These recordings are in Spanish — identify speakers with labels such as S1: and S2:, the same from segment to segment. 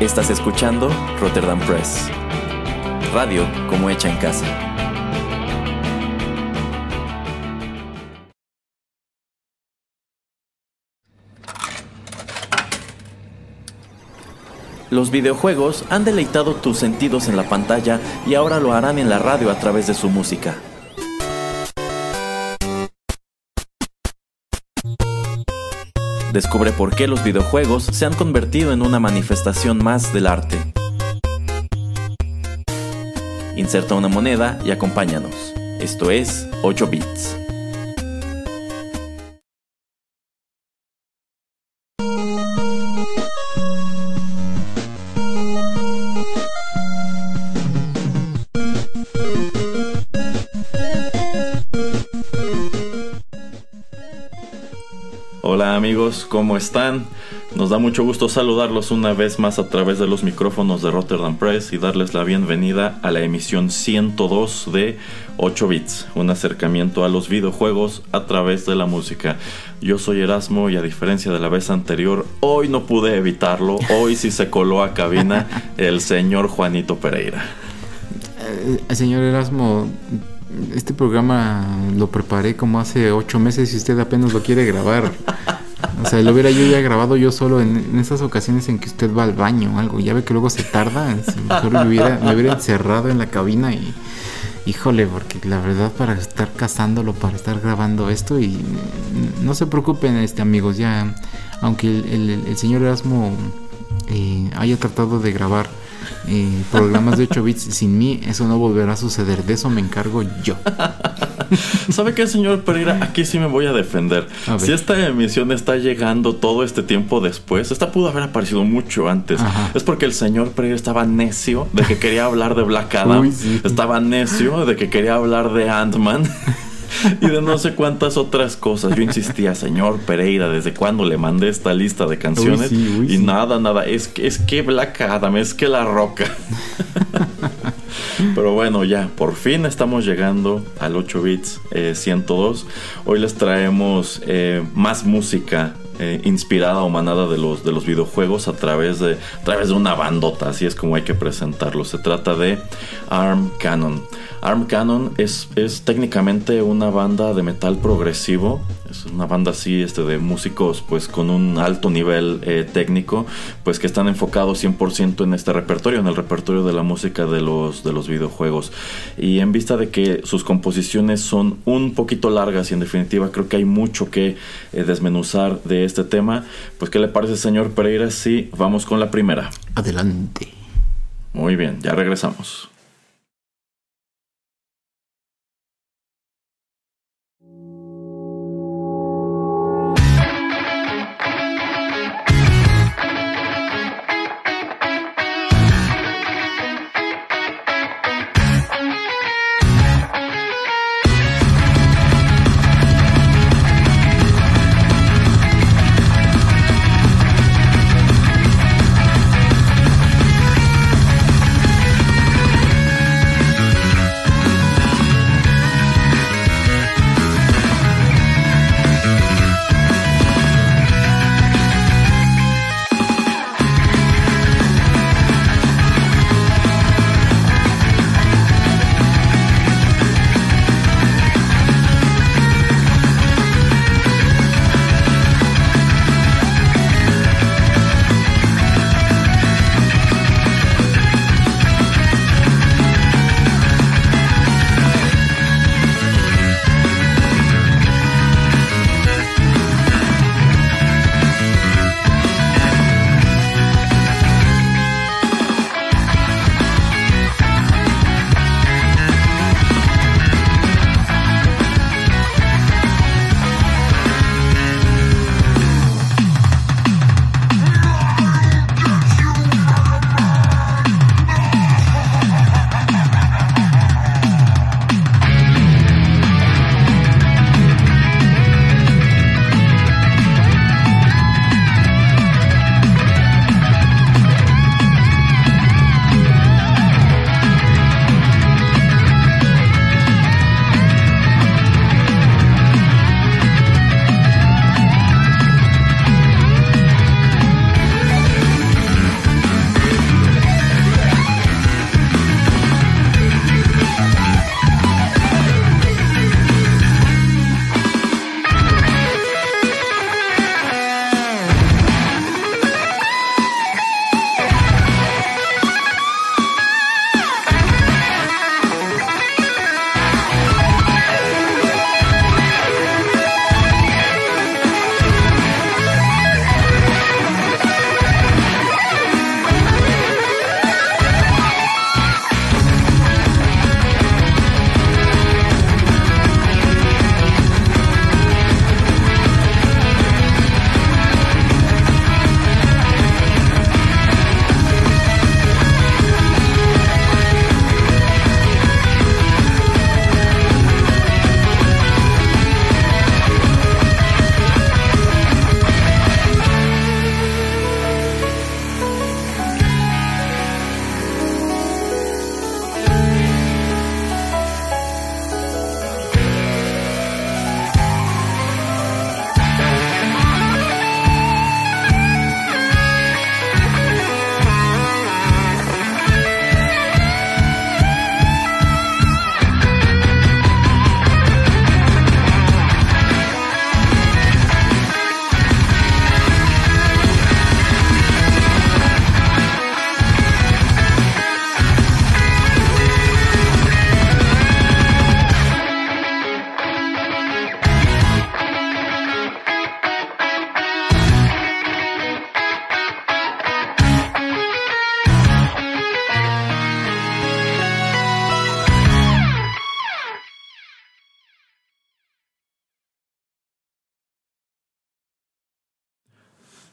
S1: Estás escuchando Rotterdam Press. Radio como hecha en casa. Los videojuegos han deleitado tus sentidos en la pantalla y ahora lo harán en la radio a través de su música. Descubre por qué los videojuegos se han convertido en una manifestación más del arte. Inserta una moneda y acompáñanos. Esto es 8 bits. ¿Cómo están? Nos da mucho gusto saludarlos una vez más a través de los micrófonos de Rotterdam Press y darles la bienvenida a la emisión 102 de 8 bits, un acercamiento a los videojuegos a través de la música. Yo soy Erasmo y a diferencia de la vez anterior, hoy no pude evitarlo, hoy sí se coló a cabina el señor Juanito Pereira.
S2: Eh, señor Erasmo, este programa lo preparé como hace ocho meses y usted apenas lo quiere grabar. O sea, lo hubiera yo ya grabado yo solo en, esas ocasiones en que usted va al baño o algo. Ya ve que luego se tarda. Mejor me hubiera, me hubiera encerrado en la cabina y. Híjole, porque la verdad para estar cazándolo, para estar grabando esto y no se preocupen, este amigos, ya aunque el, señor Erasmo eh, haya tratado de grabar eh, programas de 8 bits sin mí, eso no volverá a suceder. De eso me encargo yo.
S1: ¿Sabe qué, señor Pereira? Aquí sí me voy a defender. si esta emisión está llegando todo este tiempo después, esta pudo haber aparecido mucho antes. Es porque el señor Pereira estaba necio de que quería hablar de Black Adam. Estaba necio de que quería hablar de Ant-Man. y de no sé cuántas otras cosas. Yo insistía, señor Pereira, ¿desde cuándo le mandé esta lista de canciones? y nada, nada, es que, es que Black Adam, es que La Roca. Pero bueno, ya, por fin estamos llegando al 8 bits 102. Eh, Hoy les traemos eh, más música eh, inspirada o manada de los, de los videojuegos a través de, a través de una bandota, así es como hay que presentarlo. Se trata de Arm Cannon. Arm Cannon es, es técnicamente una banda de metal progresivo. Es una banda así este, de músicos pues con un alto nivel eh, técnico, pues que están enfocados 100% en este repertorio, en el repertorio de la música de los, de los videojuegos. Y en vista de que sus composiciones son un poquito largas y en definitiva creo que hay mucho que eh, desmenuzar de este tema, pues ¿qué le parece señor Pereira si vamos con la primera?
S2: Adelante.
S1: Muy bien, ya regresamos.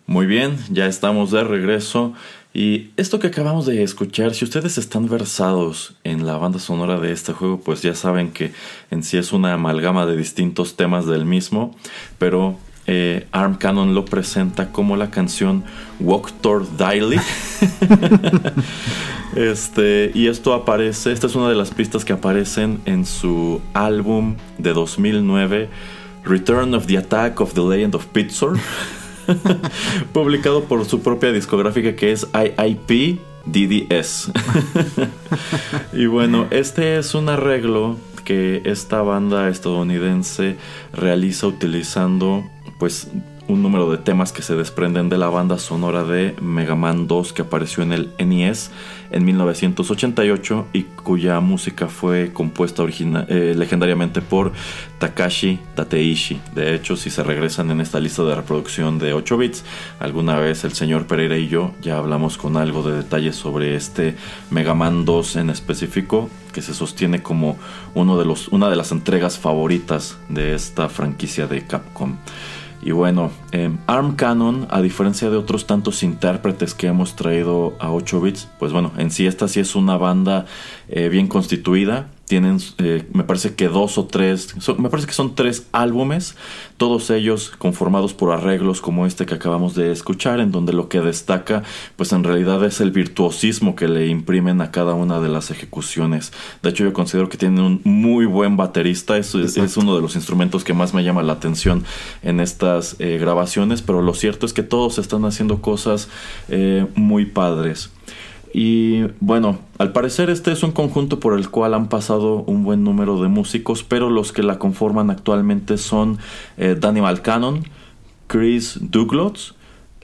S1: Muy bien, ya estamos de regreso. Y esto que acabamos de escuchar, si ustedes están versados en la banda sonora de este juego, pues ya saben que en sí es una amalgama de distintos temas del mismo, pero eh, Arm Cannon lo presenta como la canción Walk Toward Daily. este, y esto aparece, esta es una de las pistas que aparecen en su álbum de 2009, Return of the Attack of the Legend of Pitzor. publicado por su propia discográfica que es IIP DDS. y bueno, este es un arreglo que esta banda estadounidense realiza utilizando pues un número de temas que se desprenden de la banda sonora de Mega Man 2 que apareció en el NES en 1988 y cuya música fue compuesta eh, legendariamente por Takashi Tateishi. De hecho, si se regresan en esta lista de reproducción de 8 bits, alguna vez el señor Pereira y yo ya hablamos con algo de detalles sobre este Mega Man 2 en específico, que se sostiene como uno de los, una de las entregas favoritas de esta franquicia de Capcom. Y bueno, em, Arm Canon, a diferencia de otros tantos intérpretes que hemos traído a 8 bits, pues bueno, en sí esta sí es una banda eh, bien constituida tienen, eh, me parece que dos o tres, me parece que son tres álbumes, todos ellos conformados por arreglos como este que acabamos de escuchar, en donde lo que destaca, pues en realidad es el virtuosismo que le imprimen a cada una de las ejecuciones. De hecho, yo considero que tienen un muy buen baterista, es, es uno de los instrumentos que más me llama la atención en estas eh, grabaciones, pero lo cierto es que todos están haciendo cosas eh, muy padres. Y bueno, al parecer este es un conjunto por el cual han pasado un buen número de músicos, pero los que la conforman actualmente son eh, Danny Malcannon, Chris Douglas,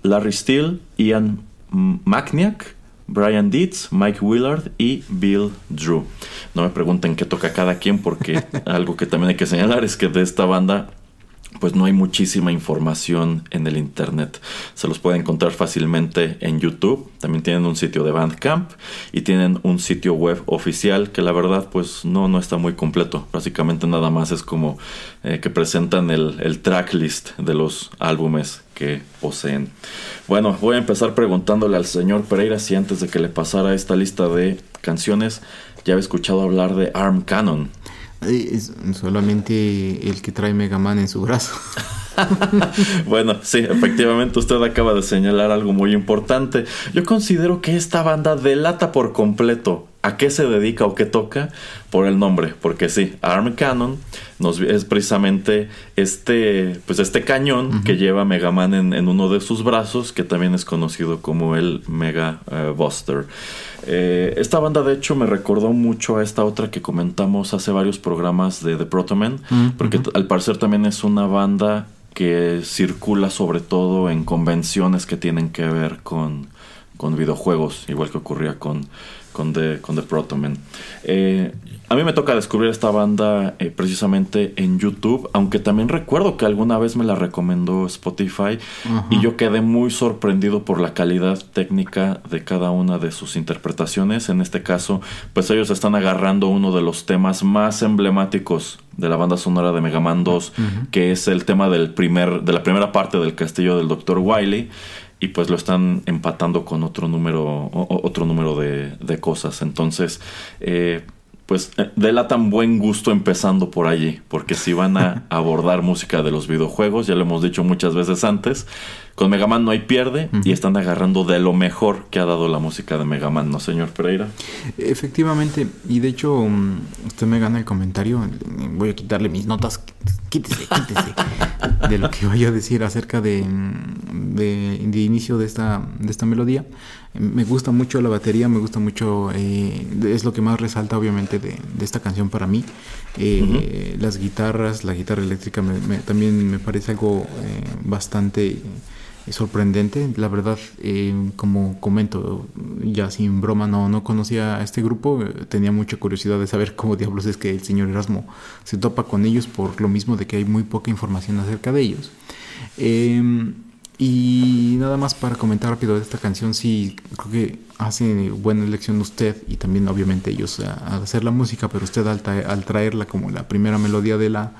S1: Larry Steele, Ian Macniak, Brian Dietz, Mike Willard y Bill Drew. No me pregunten qué toca cada quien porque algo que también hay que señalar es que de esta banda pues no hay muchísima información en el internet. Se los puede encontrar fácilmente en YouTube. También tienen un sitio de Bandcamp y tienen un sitio web oficial que la verdad pues no, no está muy completo. Básicamente nada más es como eh, que presentan el, el tracklist de los álbumes que poseen. Bueno, voy a empezar preguntándole al señor Pereira si antes de que le pasara esta lista de canciones ya había escuchado hablar de Arm Cannon.
S2: Es solamente el que trae Mega Man en su brazo.
S1: bueno, sí, efectivamente usted acaba de señalar algo muy importante. Yo considero que esta banda delata por completo a qué se dedica o qué toca por el nombre, porque sí, Arm Cannon nos, es precisamente este, pues este cañón que lleva Mega Man en, uno de sus brazos, que también es conocido como el Mega eh, Buster. Eh, esta banda de hecho me recordó mucho a esta otra que comentamos hace varios programas de The Protoman, porque al parecer también es una banda que circula sobre todo en convenciones que tienen que ver con, con videojuegos, igual que ocurría con, con The, con The Protoman. Eh, a mí me toca descubrir esta banda eh, precisamente en YouTube, aunque también recuerdo que alguna vez me la recomendó Spotify y yo quedé muy sorprendido por la calidad técnica de cada una de sus interpretaciones. En este caso, pues ellos están agarrando uno de los temas más emblemáticos de la banda sonora de Mega Man 2, que es el tema del primer, de la primera parte del castillo del Dr. Wily y pues lo están empatando con otro número otro número de, de cosas entonces eh, pues eh, delatan buen gusto empezando por allí, porque si van a abordar música de los videojuegos, ya lo hemos dicho muchas veces antes, con Mega Man no hay pierde y están agarrando de lo mejor que ha dado la música de Mega Man, ¿no, señor Pereira?
S2: Efectivamente, y de hecho, mm, usted me gana el comentario, voy a quitarle mis notas, quítese, quítese, de lo que vaya a decir acerca de, mm, de, de inicio de esta, de esta melodía. Me gusta mucho la batería, me gusta mucho, eh, es lo que más resalta obviamente de, esta canción para mí. Eh, las guitarras, la guitarra eléctrica también me parece algo eh, bastante sorprendente. La verdad, como comento, ya sin broma, no, no conocía a este grupo. Tenía mucha curiosidad de saber cómo diablos es que el señor Erasmo se topa con ellos por lo mismo de que hay muy poca información acerca de ellos. Y nada más para comentar rápido esta canción, sí, creo que hace buena elección usted y también obviamente ellos al hacer la música, pero usted al, traerla como la primera melodía de la,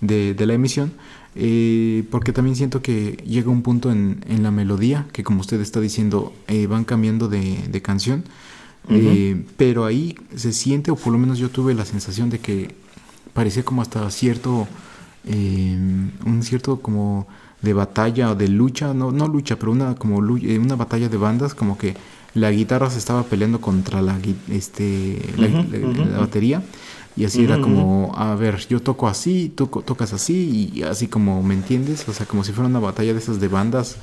S2: de, la emisión, Eh, porque también siento que llega un punto en, en la melodía que como usted está diciendo eh, van cambiando de, de canción. Eh, pero ahí se siente o por lo menos yo tuve la sensación de que parecía como hasta cierto un cierto como de batalla o de lucha no, no lucha pero una como una batalla de bandas como que la guitarra se estaba peleando contra la este la batería y así era como, a ver, yo toco así, tú tocas así, y así como, ¿me entiendes? O sea, como si fuera una batalla de esas de bandas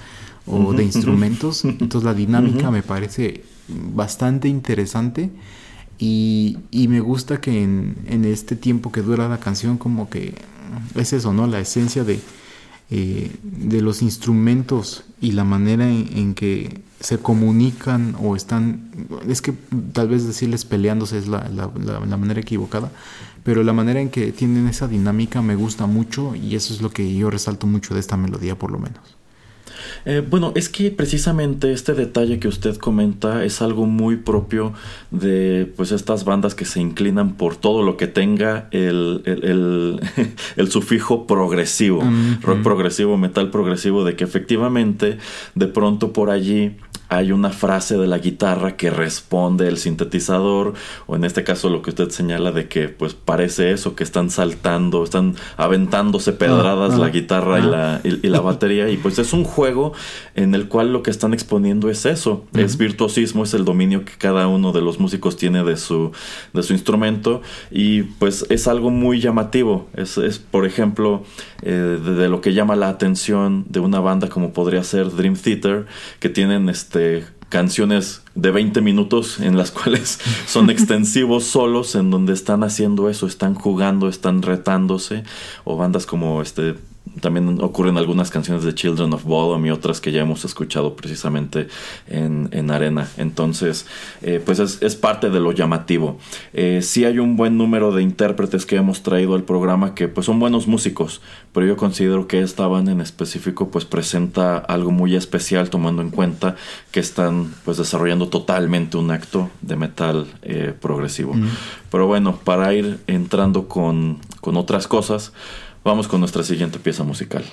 S2: o de instrumentos. Entonces la dinámica me parece bastante interesante y, y me gusta que en, en, este tiempo que dura la canción como que es eso, ¿no? La esencia de, eh, de los instrumentos y la manera en que se comunican o están, es que tal vez decirles peleándose es la, la, manera equivocada, pero la manera en que tienen esa dinámica me gusta mucho y eso es lo que yo resalto mucho de esta melodía por lo menos.
S1: Eh, bueno, es que precisamente este detalle que usted comenta es algo muy propio de pues estas bandas que se inclinan por todo lo que tenga el, el, sufijo progresivo, rock progresivo, metal progresivo, de que efectivamente de pronto por allí hay una frase de la guitarra que responde el sintetizador o en este caso lo que usted señala de que pues parece eso que están saltando están aventándose pedradas ah, la ah, guitarra y, ah. la, y, la batería y pues es un juego en el cual lo que están exponiendo es eso es virtuosismo es el dominio que cada uno de los músicos tiene de su de su instrumento y pues es algo muy llamativo es, es por ejemplo eh, de, lo que llama la atención de una banda como podría ser Dream Theater que tienen este canciones de 20 minutos en las cuales son extensivos solos en donde están haciendo eso, están jugando, están retándose o bandas como este también ocurren algunas canciones de Children of Bodom y otras que ya hemos escuchado precisamente en, en Arena. Entonces, eh, pues es, parte de lo llamativo. Eh, sí hay un buen número de intérpretes que hemos traído al programa que pues son buenos músicos, pero yo considero que esta banda en específico pues presenta algo muy especial tomando en cuenta que están pues desarrollando totalmente un acto de metal eh, progresivo. Pero bueno, para ir entrando con, con otras cosas, Vamos con nuestra siguiente pieza musical.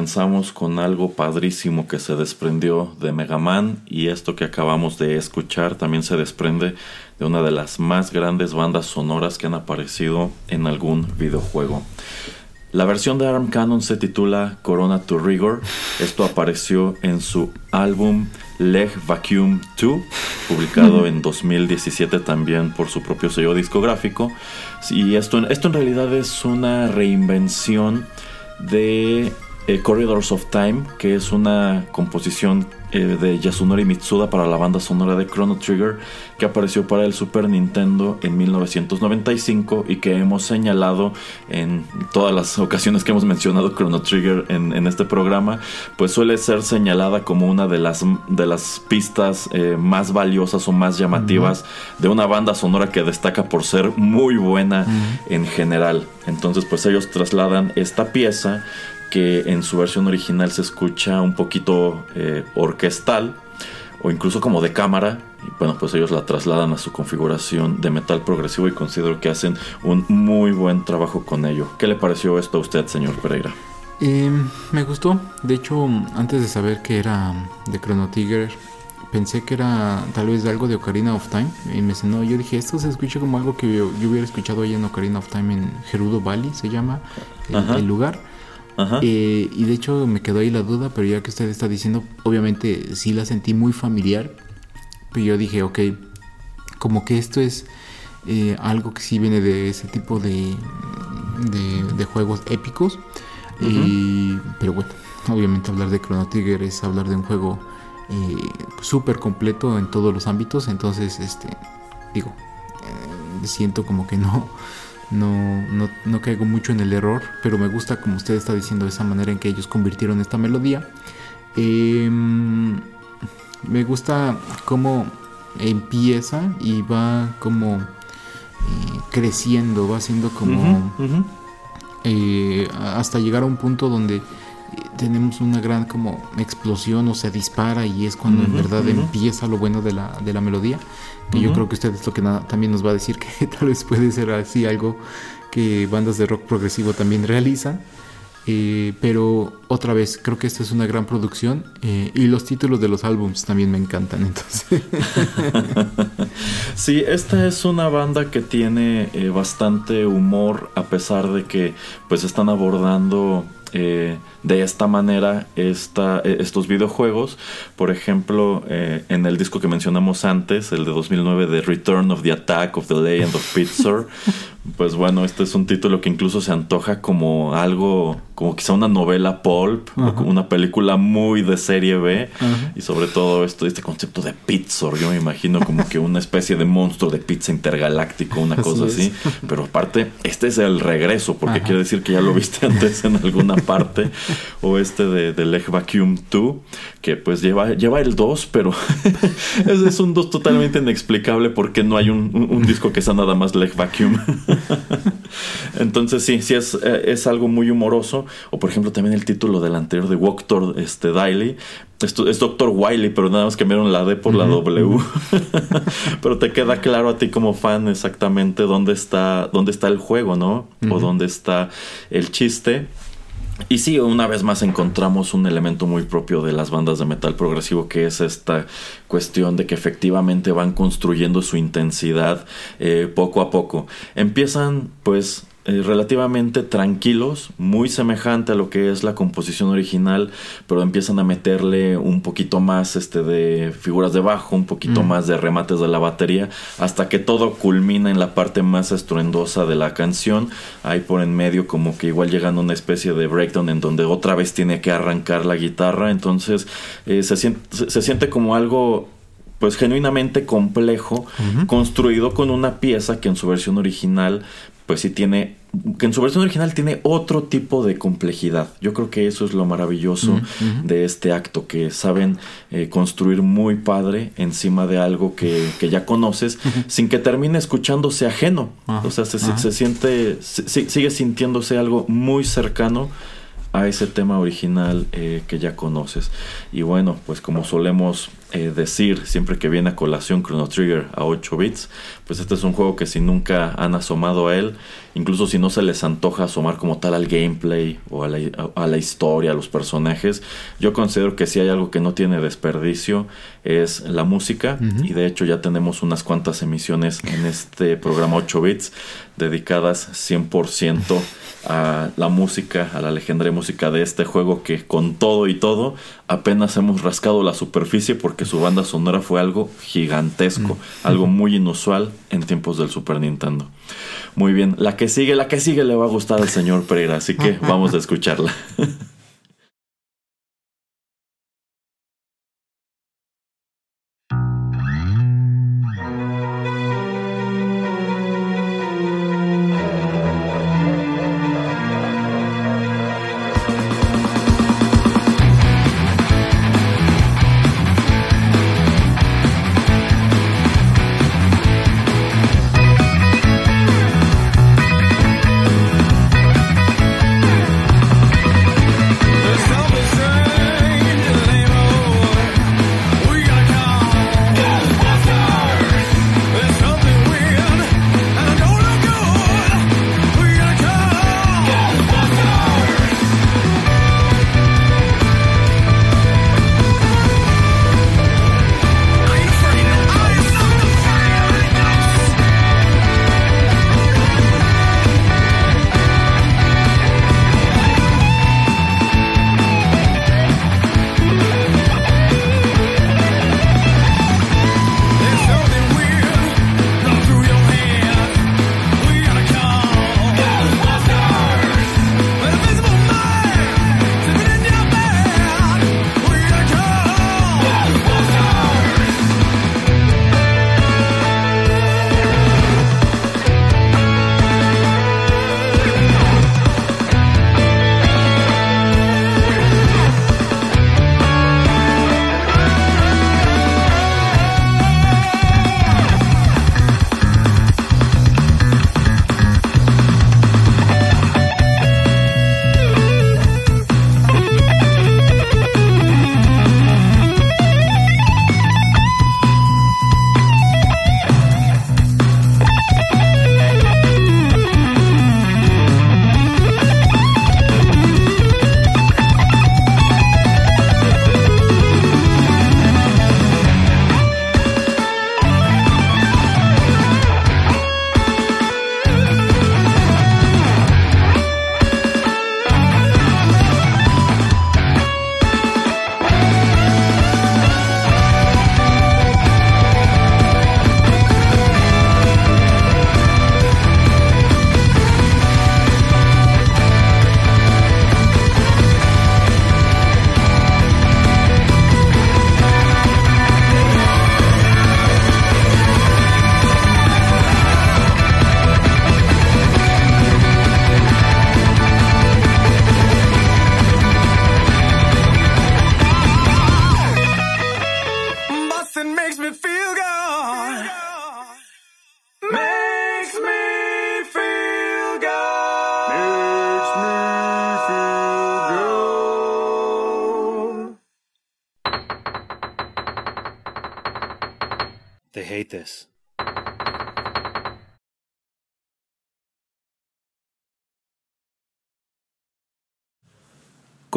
S1: Comenzamos con algo padrísimo que se desprendió de Mega Man y esto que acabamos de escuchar también se desprende de una de las más grandes bandas sonoras que han aparecido en algún videojuego. La versión de Arm Cannon se titula Corona to Rigor. Esto apareció en su álbum Leg Vacuum 2, publicado en 2017 también por su propio sello discográfico. Y esto, esto en realidad es una reinvención de eh, Corridors of Time, que es una composición eh, de Yasunori Mitsuda para la banda sonora de Chrono Trigger, que apareció para el Super Nintendo en 1995 y que hemos señalado en todas las ocasiones que hemos mencionado Chrono Trigger en, este programa, pues suele ser señalada como una de las, de las pistas eh, más valiosas o más llamativas de una banda sonora que destaca por ser muy buena en general. Entonces, pues ellos trasladan esta pieza que en su versión original se escucha un poquito eh, orquestal o incluso como de cámara. Y bueno, pues ellos la trasladan a su configuración de metal progresivo y considero que hacen un muy buen trabajo con ello. ¿Qué le pareció esto a usted, señor Pereira?
S2: Em, me gustó. De hecho, antes de saber que era de Chrono Trigger, pensé que era tal vez algo de Ocarina of Time. Y me no, yo dije, esto se escucha como algo que yo, hubiera escuchado ahí en Ocarina of Time en Gerudo Valley, se llama el lugar. Eh, y de hecho me quedó ahí la duda, pero ya que usted está diciendo, obviamente sí la sentí muy familiar. Pero yo dije, ok, como que esto es eh, algo que sí viene de ese tipo de, de, juegos épicos. pero bueno, obviamente hablar de Chrono Trigger es hablar de un juego eh, súper completo en todos los ámbitos. Entonces, este, digo, siento como que no no, no, caigo mucho en el error, pero me gusta como usted está diciendo esa manera en que ellos convirtieron esta melodía. Em, me gusta cómo empieza y va como eh, creciendo, va siendo como eh, hasta llegar a un punto donde tenemos una gran como explosión o se dispara y es cuando en verdad empieza lo bueno de la, de la melodía. Que yo creo que usted es lo que también nos va a decir que tal vez puede ser así algo que bandas de rock progresivo también realizan. Eh, pero otra vez, creo que esta es una gran producción eh, y los títulos de los álbums también me encantan. Entonces,
S1: sí, esta es una banda que tiene eh, bastante humor a pesar de que pues están abordando eh, de esta manera esta, eh, estos videojuegos. Por ejemplo, eh, en el disco que mencionamos antes, el de 2009 de Return of the Attack of the Legend of Pizzer, pues bueno, este es un título que incluso se antoja como algo, como quizá una novela pulp, o como una película muy de serie B, y sobre todo esto, este concepto de Pizzer, yo me imagino como que una especie de monstruo de pizza intergaláctico, una cosa así, pero aparte, este es el regreso, porque quiere decir que ya lo viste antes en alguna parte, o este de, de Leg Vacuum 2, que pues lleva, lleva el 2, pero es, es, un 2 totalmente inexplicable porque no hay un, un, disco que sea nada más Leg Vacuum. Entonces sí, sí es, eh, es algo muy humoroso, o por ejemplo también el título del anterior de Walktor este, Daily, esto es Doctor Wiley, pero nada más cambiaron la D por la W. pero te queda claro a ti como fan exactamente dónde está, dónde está el juego, ¿no? O dónde está el chiste. Y sí, una vez más encontramos un elemento muy propio de las bandas de metal progresivo, que es esta cuestión de que efectivamente van construyendo su intensidad eh, poco a poco. Empiezan pues eh, relativamente tranquilos, muy semejante a lo que es la composición original, pero empiezan a meterle un poquito más este de figuras de bajo, un poquito mm. más de remates de la batería, hasta que todo culmina en la parte más estruendosa de la canción. Ahí por en medio como que igual llegando a una especie de breakdown en donde otra vez tiene que arrancar la guitarra, entonces eh, se, siente, se siente como algo pues genuinamente complejo, construido con una pieza que en su versión original pues sí tiene, que en su versión original tiene otro tipo de complejidad. Yo creo que eso es lo maravilloso de este acto, que saben eh, construir muy padre encima de algo que, ya conoces, sin que termine escuchándose ajeno. O sea, se, siente, sigue sintiéndose algo muy cercano a ese tema original eh, que ya conoces. Y bueno, pues como solemos eh, decir siempre que viene a colación Chrono Trigger a 8 bits, pues este es un juego que si nunca han asomado a él, incluso si no se les antoja asomar como tal al gameplay o a la, historia, a los personajes, yo considero que si hay algo que no tiene desperdicio es la música. Y de hecho ya tenemos unas cuantas emisiones en este programa 8 bits dedicadas 100% a la música, a la legendaria música de este juego que con todo y todo apenas hemos rascado la superficie porque su banda sonora fue algo gigantesco, mm. algo muy inusual en tiempos del Super Nintendo. Muy bien, la que sigue, la que sigue le va a gustar al señor Pereira, así que vamos a escucharla.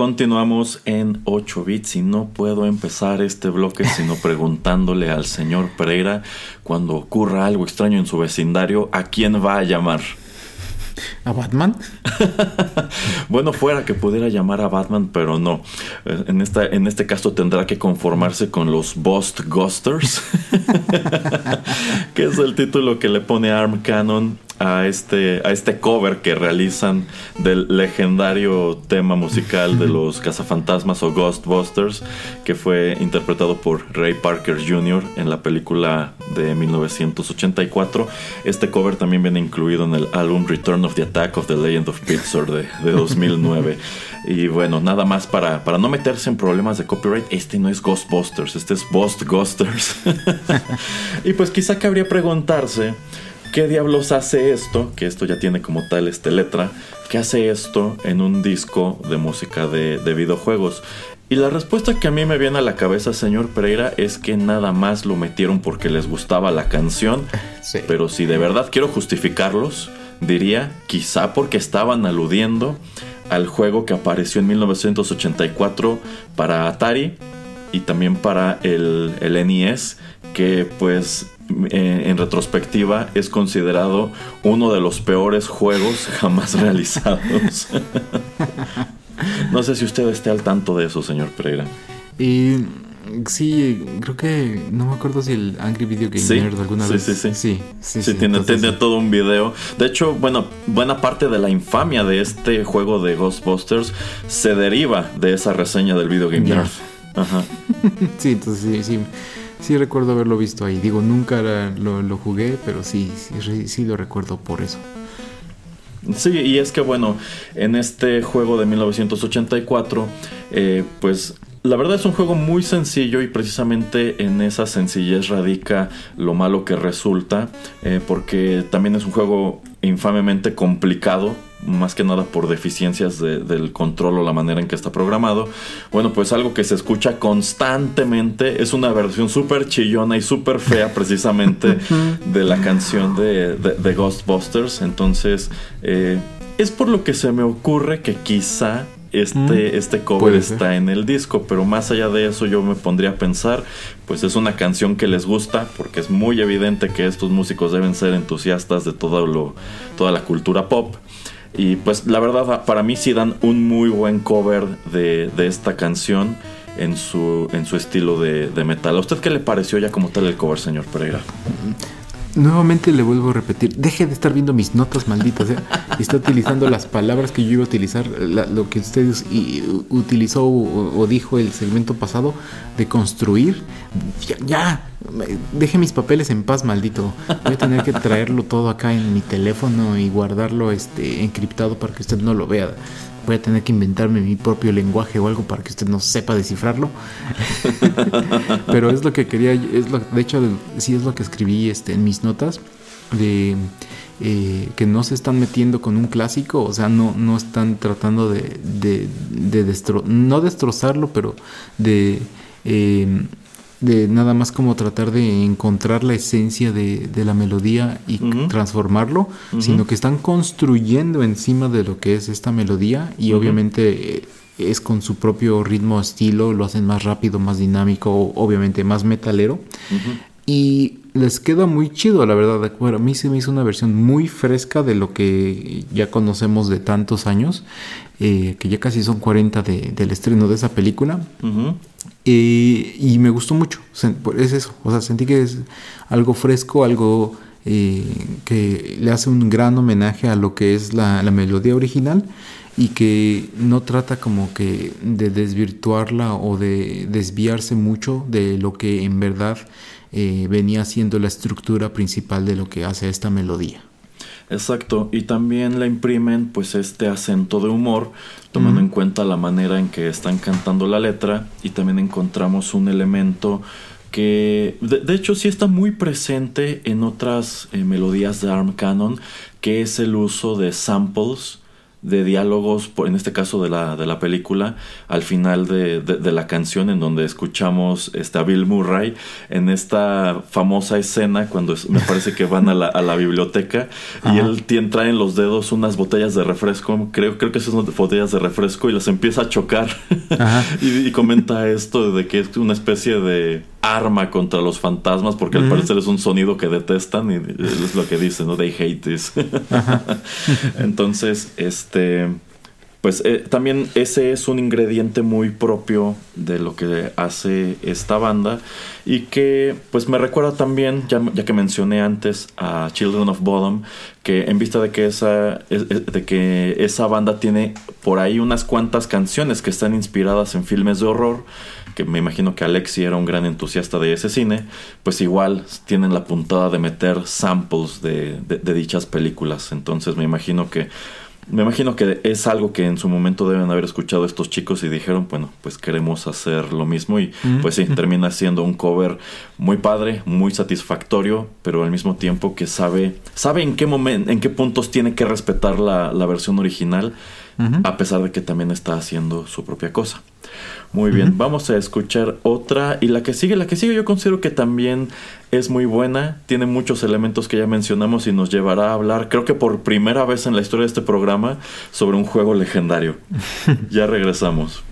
S1: Continuamos en 8 bits y no puedo empezar este bloque sino preguntándole al señor Pereira cuando ocurra algo extraño en su vecindario, ¿a quién va a llamar?
S2: ¿A Batman?
S1: bueno, fuera que pudiera llamar a Batman, pero no. Eh, en, esta, en este caso tendrá que conformarse con los Bost Ghosters, que es el título que le pone Arm Cannon a este, a este cover que realizan del legendario tema musical de los cazafantasmas o Ghostbusters, que fue interpretado por Ray Parker Jr. en la película de 1984. Este cover también viene incluido en el álbum Return of the Attack of the Legend of Pittsburgh de, de 2009. y bueno, nada más para, para no meterse en problemas de copyright, este no es Ghostbusters, este es Ghostbusters. y pues quizá cabría preguntarse ¿Qué diablos hace esto? Que esto ya tiene como tal este letra. ¿Qué hace esto en un disco de música de, videojuegos? Y la respuesta que a mí me viene a la cabeza, señor Pereira, es que nada más lo metieron porque les gustaba la canción.
S2: Sí.
S1: Pero si de verdad quiero justificarlos, diría quizá porque estaban aludiendo al juego que apareció en 1984 para Atari y también para el, el NES, que pues en retrospectiva es considerado uno de los peores juegos jamás realizados. no sé si usted esté al tanto de eso, señor Pereira.
S2: Y sí, creo que no me acuerdo si el Angry Video Game
S1: Sí,
S2: Nerd alguna
S1: sí,
S2: vez.
S1: sí, sí.
S2: sí, sí,
S1: Sí, tiene,
S2: entonces,
S1: tiene todo un video. De hecho, bueno, buena parte de la infamia de este juego de Ghostbusters se deriva de esa reseña del Video Game. Nerd. Ajá.
S2: Sí, entonces sí, sí, sí recuerdo haberlo visto ahí. Digo, nunca lo, jugué, pero sí, sí, sí lo recuerdo por eso.
S1: Sí, y es que bueno, en este juego de 1984, eh, pues la verdad es un juego muy sencillo y precisamente en esa sencillez radica lo malo que resulta, eh, porque también es un juego infamemente complicado. Más que nada por deficiencias de- del control o la manera en que está programado. Bueno, pues algo que se escucha constantemente es una versión súper chillona y súper fea precisamente de la canción de, de- de Ghostbusters. Entonces, eh, es por lo que se me ocurre que quizá este,
S2: Mm,
S1: este cover está en el disco, pero más allá de eso yo me pondría a pensar, pues es una canción que les gusta, porque es muy evidente que estos músicos deben ser entusiastas de todo lo, toda la cultura pop. Y pues la verdad para mí sí dan un muy buen cover de, de esta canción en su, en su estilo de, de metal. ¿A usted qué le pareció ya como tal el cover, señor Pereira?
S2: Nuevamente le vuelvo a repetir, deje de estar viendo mis notas malditas. ¿eh? Está utilizando las palabras que yo iba a utilizar, la- lo que usted y- utilizó o, o dijo el segmento pasado de construir. Ya, ya, deje mis papeles en paz, maldito. Voy a tener que traerlo todo acá en mi teléfono y guardarlo este, encriptado para que usted no lo vea. Voy a tener que inventarme mi propio lenguaje o algo para que usted no sepa descifrarlo. Pero es lo que quería, es lo, de hecho sí es lo que escribí este, en mis notas de eh, que no se están metiendo con un clásico, o sea, no, no están tratando de, de, de destro- no destrozarlo, pero de, eh, de nada más como tratar de encontrar la esencia de, de la melodía y transformarlo, sino que están construyendo encima de lo que es esta melodía y obviamente eh, es con su propio ritmo, estilo, lo hacen más rápido, más dinámico, obviamente más metalero. Y les queda muy chido, la verdad. Bueno, a mí se me hizo una versión muy fresca de lo que ya conocemos de tantos años, eh, que ya casi son 40 de- del estreno de esa película. Eh, y me gustó mucho. Es eso. O sea, sentí que es algo fresco, algo eh, que le hace un gran homenaje a lo que es la, la melodía original y que no trata como que de desvirtuarla o de desviarse mucho de lo que en verdad eh, venía siendo la estructura principal de lo que hace esta melodía.
S1: Exacto, y también le imprimen pues este acento de humor, tomando en cuenta la manera en que están cantando la letra y también encontramos un elemento que de, de hecho sí está muy presente en otras eh, melodías de Arm Canon, que es el uso de samples de diálogos, por- en este caso de la, de la película, al final de, de- de la canción en donde escuchamos este, a Bill Murray en esta famosa escena cuando es- me parece que van a la, a la biblioteca y él tiene, trae en los dedos unas botellas de refresco, creo, creo que son unas botellas de refresco y las empieza a chocar. Y, y comenta esto de que es una especie de arma contra los fantasmas porque al parecer es un sonido que detestan y es lo que dice, ¿no? They hate this. Entonces, este, pues eh, también ese es un ingrediente muy propio de lo que hace esta banda y que pues me recuerda también, ya, que mencioné antes a Children of Bodom, que en vista de que esa, es- es- de que esa banda tiene por ahí unas cuantas canciones que están inspiradas en filmes de horror, que me imagino que Alexi era un gran entusiasta de ese cine, pues igual tienen la puntada de meter samples de- de dichas películas. Entonces me imagino que me imagino que es algo que en su momento deben haber escuchado estos chicos y dijeron, bueno, pues queremos hacer lo mismo y
S2: Mm.
S1: pues sí, termina siendo un cover muy padre, muy satisfactorio, pero al mismo tiempo que sabe sabe en qué momento, en qué puntos tiene que respetar la, la versión original a pesar de que también está haciendo su propia cosa. Muy bien, vamos a escuchar otra y la que sigue, la que sigue yo considero que también es muy buena, tiene muchos elementos que ya mencionamos y nos llevará a hablar, creo que por primera vez en la historia de este programa, sobre un juego legendario. ya regresamos.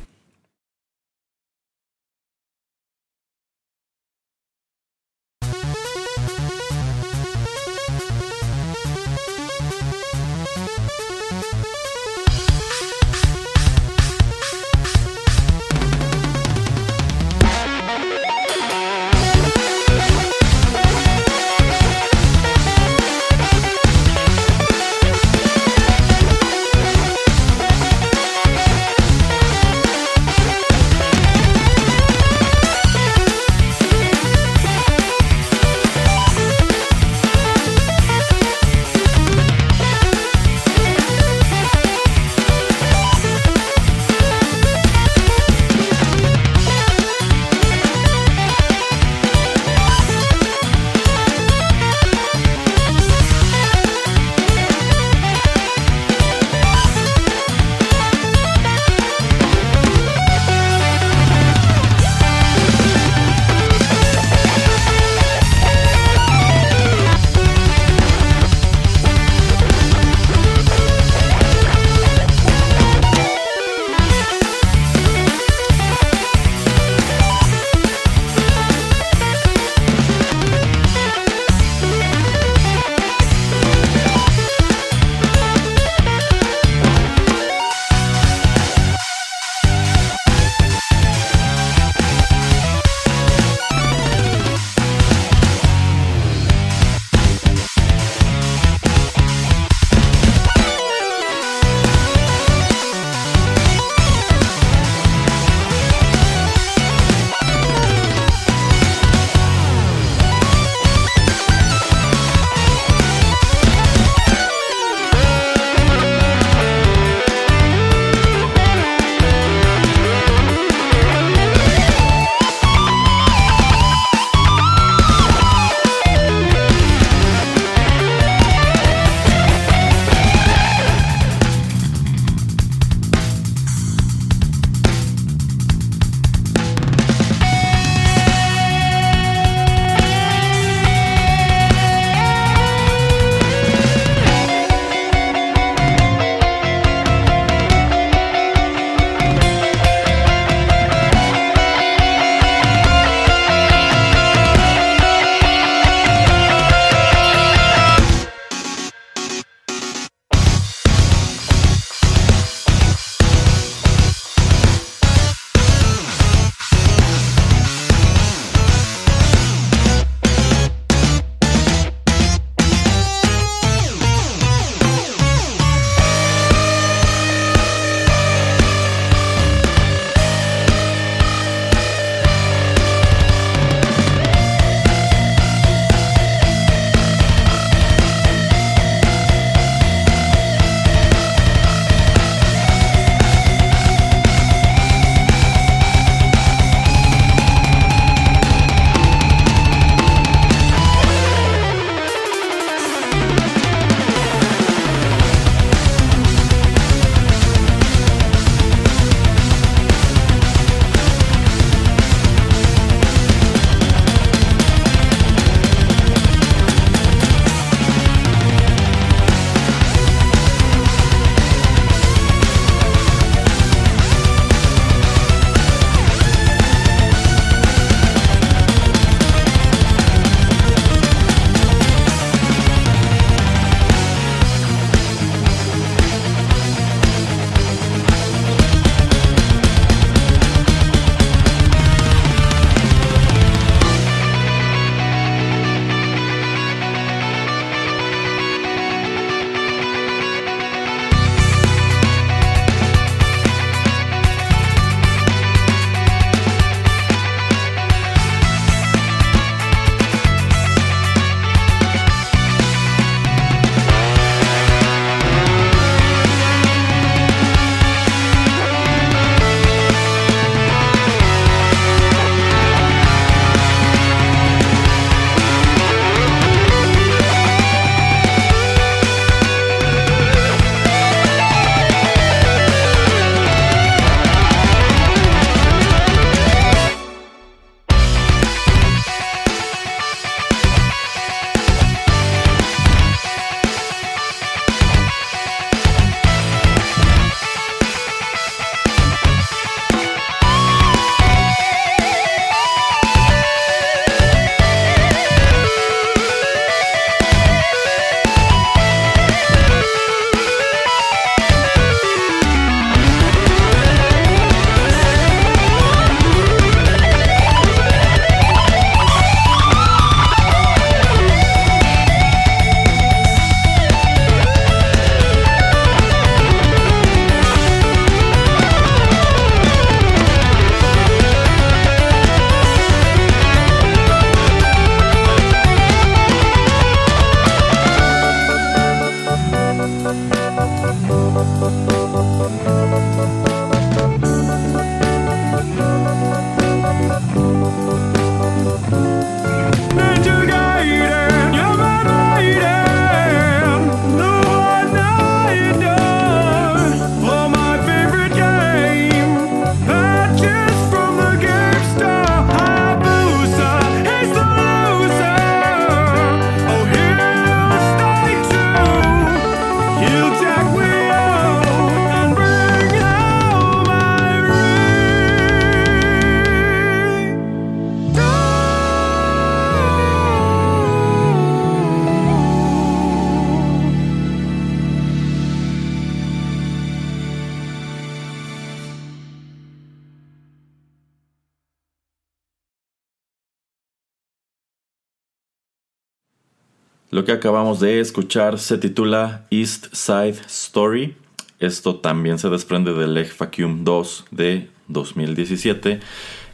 S1: Que acabamos de escuchar se titula East Side Story. Esto también se desprende del Leg Vacuum 2 de 2017.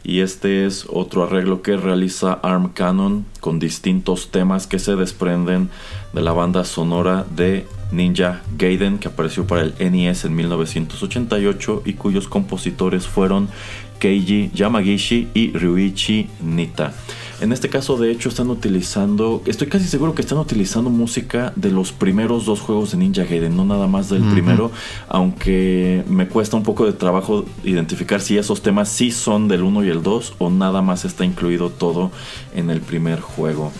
S1: Y este es otro arreglo que realiza Arm Cannon con distintos temas que se desprenden de la banda sonora de Ninja Gaiden que apareció para el NES en 1988 y cuyos compositores fueron Keiji Yamagishi y Ryuichi Nita. En este caso, de hecho, están utilizando, estoy casi seguro que están utilizando música de los primeros dos juegos de Ninja Gaiden, no nada más del primero, aunque me cuesta un poco de trabajo identificar si esos temas sí son del 1 y el 2 o nada más está incluido todo en el primer juego.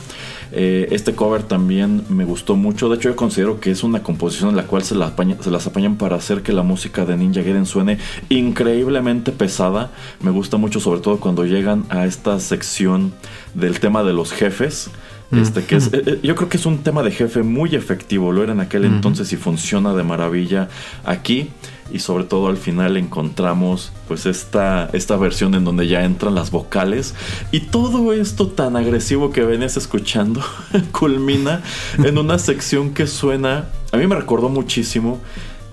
S1: Eh, este cover también me gustó mucho. De hecho, yo considero que es una composición en la cual se, se las apañan para hacer que la música de Ninja Gaiden suene increíblemente pesada. Me gusta mucho, sobre todo cuando llegan a esta sección del tema de los jefes. Este, que es, eh, eh, yo creo que es un tema de jefe muy efectivo, lo era en aquel entonces y funciona de maravilla aquí. Y sobre todo al final encontramos pues esta, esta versión en donde ya entran las vocales. Y todo esto tan agresivo que venías escuchando culmina en una sección que suena, a mí me recordó muchísimo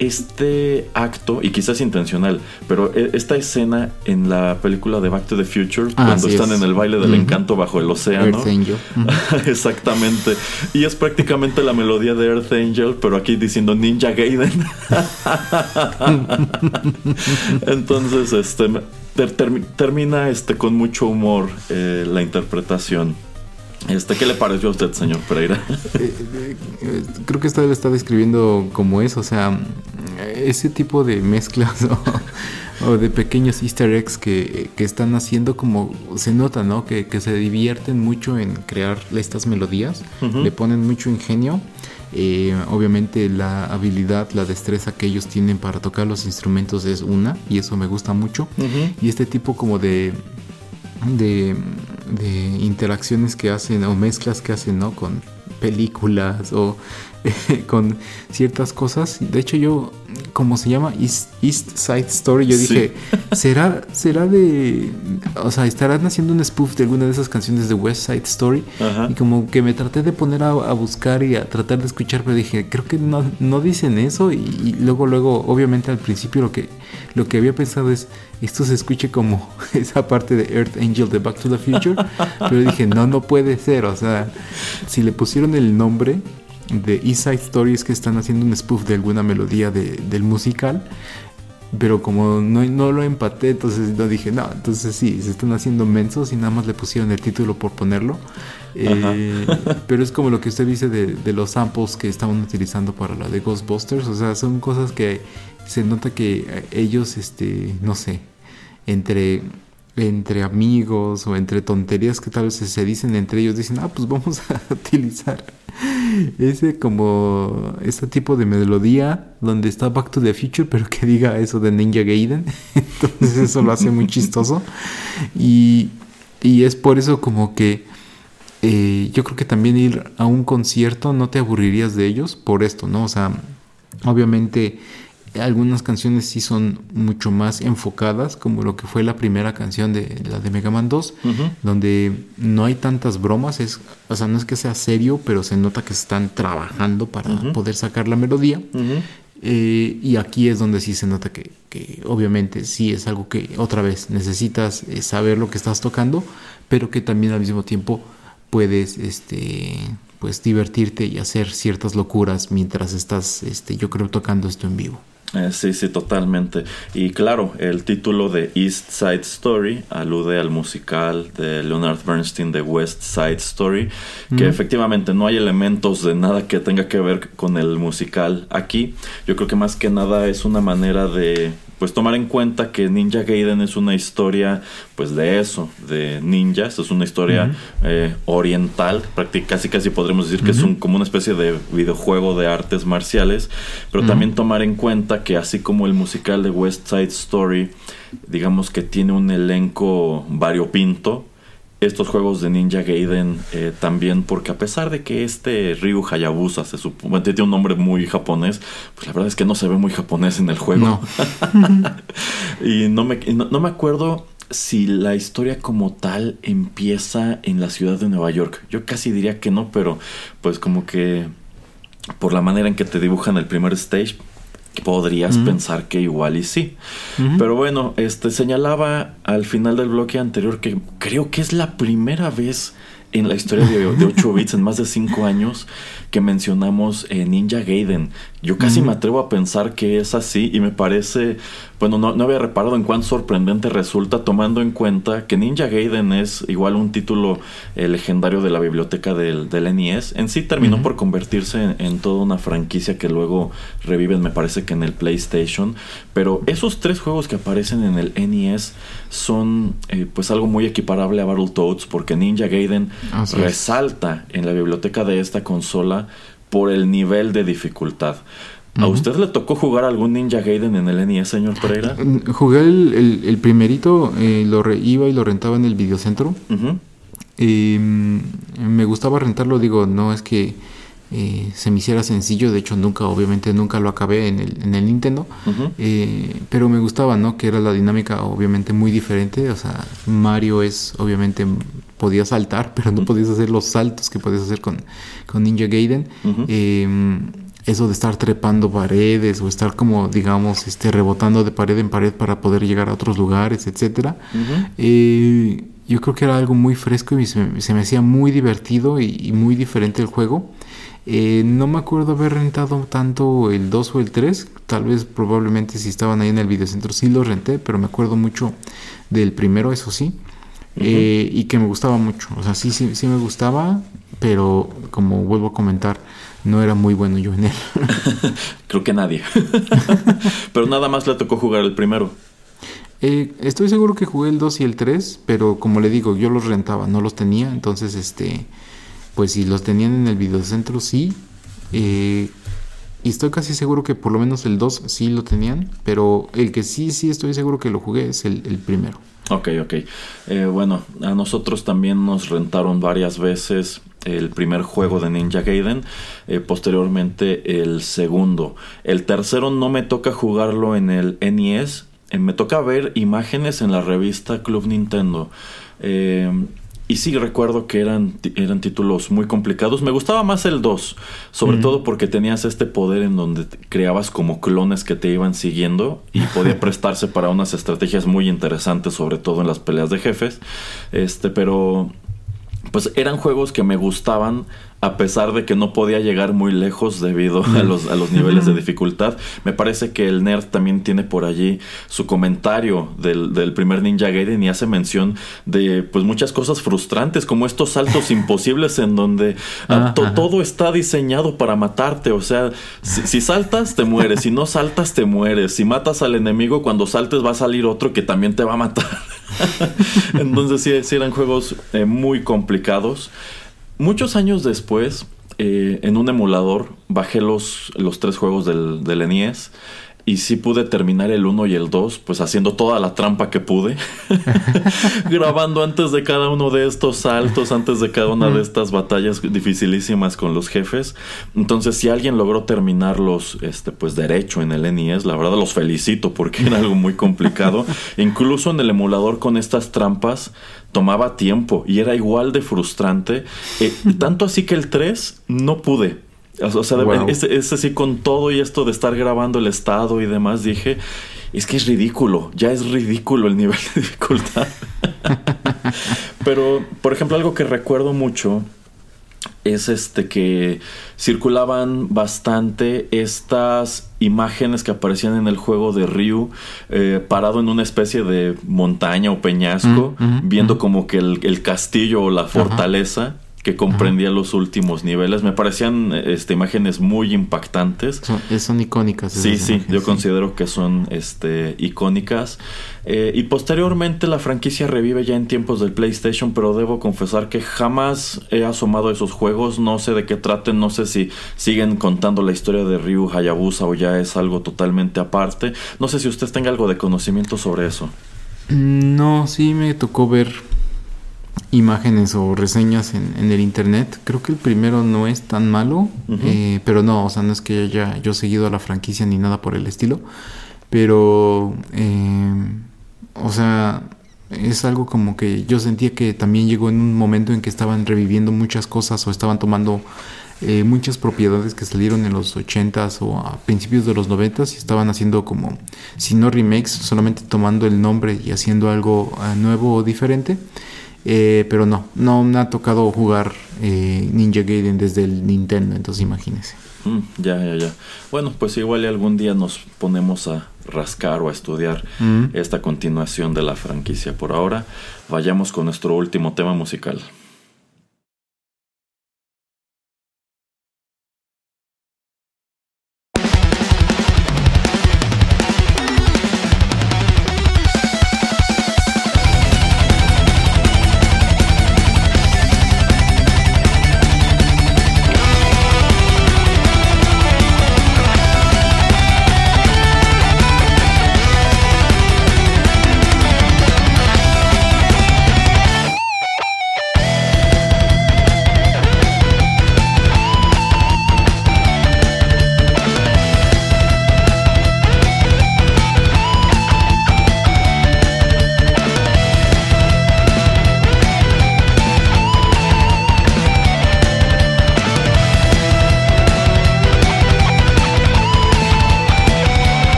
S1: este acto, y quizás intencional, pero e, esta escena en la película de Back to the Future, ah, cuando están en el baile del encanto bajo el océano. Earth Exactamente. Y es prácticamente la melodía de Earth Angel, pero aquí diciendo Ninja Gaiden. Entonces, este termina este con mucho humor eh, la interpretación. Este, ¿Qué le pareció a usted, señor Pereira? Eh,
S2: eh, creo que usted lo está describiendo como es, o sea, ese tipo de mezclas o, de pequeños easter eggs que, están haciendo como se nota, ¿no? Que, se divierten mucho en crear estas melodías, le ponen mucho ingenio. Eh, obviamente la habilidad, la destreza que ellos tienen para tocar los instrumentos es una y eso me gusta mucho. Y este tipo como de de, interacciones que hacen o mezclas que hacen, ¿no? Con películas o con ciertas cosas. De hecho, yo, como se llama East, Side Story, yo dije, ¿será, ¿será de. O sea, estarán haciendo un spoof de alguna de esas canciones de West Side Story? Y como que me traté de poner a, buscar y a tratar de escuchar, pero dije, creo que no, no dicen eso. Y, luego, luego, obviamente al principio lo que, lo que había pensado es, esto se escuche como esa parte de Earth Angel de Back to the Future. pero dije, no, no puede ser. O sea, si le pusieron el nombre de East Side Stories que están haciendo un spoof de alguna melodía del musical. Pero como no, no, lo empaté, entonces no dije, no, entonces sí, se están haciendo mensos y nada más le pusieron el título por ponerlo. Eh, pero es como lo que usted dice de, los samples que estaban utilizando para la de Ghostbusters. O sea, son cosas que se nota que ellos, este, no sé, entre entre amigos o entre tonterías que tal vez se dicen entre ellos, dicen, ah, pues vamos a utilizar ese como este tipo de melodía donde está Back to the Future, pero que diga eso de Ninja Gaiden. Entonces eso lo hace muy chistoso. Y, y es por eso como que eh, yo creo que también ir a un concierto no te aburrirías de ellos por esto, ¿no? O sea, obviamente algunas canciones sí son mucho más enfocadas, como lo que fue la primera canción de la de Mega Man 2, donde no hay tantas bromas, es, o sea, no es que sea serio, pero se nota que están trabajando para poder sacar la melodía. Eh, y aquí es donde sí se nota que, que, obviamente sí es algo que otra vez necesitas eh, saber lo que estás tocando, pero que también al mismo tiempo puedes este pues divertirte y hacer ciertas locuras mientras estás, este, yo creo, tocando esto en vivo.
S1: Eh, sí, sí, totalmente. Y claro, el título de East Side Story alude al musical de Leonard Bernstein de West Side Story, que efectivamente no hay elementos de nada que tenga que ver con el musical aquí. Yo creo que más que nada es una manera de pues tomar en cuenta que Ninja Gaiden es una historia pues de eso, de ninjas, es una historia eh, oriental, casi casi podríamos decir que es un, como una especie de videojuego de artes marciales, pero también tomar en cuenta que así como el musical de West Side Story, digamos que tiene un elenco variopinto, estos juegos de Ninja Gaiden eh, también, porque a pesar de que este Ryu Hayabusa se supone tiene un nombre muy japonés, pues la verdad es que no se ve muy japonés en el juego. y no me, no, me acuerdo si la historia como tal empieza en la ciudad de Nueva York. Yo casi diría que no, pero pues como que por la manera en que te dibujan el primer stage, podrías pensar que igual y sí. Pero bueno, este señalaba al final del bloque anterior que creo que es la primera vez en la historia de, de 8 bits en más de 5 años que mencionamos en Ninja Gaiden. Yo casi me atrevo a pensar que es así y me parece, bueno, no, no, había reparado en cuán sorprendente resulta tomando en cuenta que Ninja Gaiden es igual un título eh, legendario de la biblioteca del, del, NES. En sí terminó por convertirse en, toda una franquicia que luego reviven, me parece que en el PlayStation. Pero esos tres juegos que aparecen en el NES son eh, pues algo muy equiparable a Battletoads porque Ninja Gaiden resalta en la biblioteca de esta consola por el nivel de dificultad. ¿A usted le tocó jugar algún Ninja Gaiden en el NES, señor Pereira?
S2: Mm, jugué el, primerito, eh, lo iba y lo rentaba en el videocentro. y, mm, me gustaba rentarlo, digo, no es que eh, se me hiciera sencillo, de hecho nunca, obviamente nunca lo acabé en el, en el Nintendo, eh, pero me gustaba, ¿no? Que era la dinámica obviamente muy diferente, o sea, Mario es obviamente podía saltar, pero no podías hacer los saltos que podías hacer con, con Ninja Gaiden. Em, eso de estar trepando paredes o estar como digamos este rebotando de pared en pared para poder llegar a otros lugares etcétera eh, yo creo que era algo muy fresco y se, me hacía muy divertido y muy diferente el juego eh, no me acuerdo haber rentado tanto el 2 o el 3. Tal vez probablemente si estaban ahí en el videocentro sí los renté, pero me acuerdo mucho del primero, eso sí. Eh, y que me gustaba mucho. O sea, sí, sí, sí me gustaba, pero como vuelvo a comentar, no era muy bueno yo en él.
S1: Creo que nadie. pero nada más le tocó jugar el primero.
S2: Eh, estoy seguro que jugué el 2 y el 3, pero como le digo, yo los rentaba, no los tenía, entonces este pues si los tenían en el videocentro, sí. Eh, y estoy casi seguro que por lo menos el 2 sí lo tenían, pero el que sí, sí estoy seguro que lo jugué es el, primero.
S1: Ok, ok. Eh, bueno, a nosotros también nos rentaron varias veces el primer juego de Ninja Gaiden, eh, posteriormente el segundo. El tercero no me toca jugarlo en el NES, me toca ver imágenes en la revista Club Nintendo. Y sí recuerdo que eran, eran títulos muy complicados. Me gustaba más el 2, sobre todo porque tenías este poder en donde creabas como clones que te iban siguiendo y podía prestarse para unas estrategias muy interesantes, sobre todo en las peleas de jefes. Este, pero pues eran juegos que me gustaban a pesar de que no podía llegar muy lejos debido a los, a los niveles de dificultad. Me parece que el nerd también tiene por allí su comentario del, primer Ninja Gaiden y hace mención de pues muchas cosas frustrantes como estos saltos imposibles en donde ah, todo está diseñado para matarte. O sea, si, saltas te mueres, si no saltas te mueres, si matas al enemigo cuando saltes va a salir otro que también te va a matar. Entonces sí, eran juegos eh, muy complicados. Muchos años después, eh, en un emulador, bajé los, los tres juegos del, del NES y sí pude terminar el 1 y el 2, pues haciendo toda la trampa que pude. Grabando antes de cada uno de estos saltos, antes de cada una de estas batallas dificilísimas con los jefes. Entonces, si alguien logró terminarlos, este, pues derecho en el NES, la verdad los felicito porque era algo muy complicado. Incluso en el emulador con estas trampas, tomaba tiempo y era igual de frustrante. Eh, tanto así que el 3 no pude. O sea, es, así con todo y esto de estar grabando el estado y demás, dije, es que es ridículo, ya es ridículo el nivel de dificultad. Pero, por ejemplo, algo que recuerdo mucho es este que circulaban bastante estas imágenes que aparecían en el juego de Ryu eh, parado en una especie de montaña o peñasco
S2: Mm,
S1: viendo como que el, el castillo o la fortaleza que comprendía los últimos niveles me parecían este, imágenes muy impactantes
S2: Son, son icónicas.
S1: Sí, sí,
S2: imágenes,
S1: yo considero que son este, icónicas. Eh, y posteriormente la franquicia revive ya en tiempos del PlayStation, pero debo confesar que jamás he asomado esos juegos. No sé de qué traten, no sé si siguen contando la historia de Ryu Hayabusa o ya es algo totalmente aparte. No sé si usted tenga algo de conocimiento sobre eso.
S2: No, sí me tocó ver imágenes o reseñas en, en el internet. Creo que el primero no es tan malo, eh, pero no, o sea, no es que haya yo seguido a la franquicia ni nada por el estilo. Pero, eh, o sea, es algo como que yo sentía que también llegó en un momento en que estaban reviviendo muchas cosas o estaban tomando eh, muchas propiedades que salieron en los 80s o a principios de los 90s y estaban haciendo como, si no remakes, solamente tomando el nombre y haciendo algo eh, nuevo o diferente. Eh, pero no, no me ha tocado jugar eh, Ninja Gaiden desde el Nintendo, entonces imagínese.
S1: Mm, ya, ya, ya. Bueno, pues igual algún día nos ponemos a rascar o a estudiar
S2: Mm.
S1: esta continuación de la franquicia. Por ahora, vayamos con nuestro último tema musical.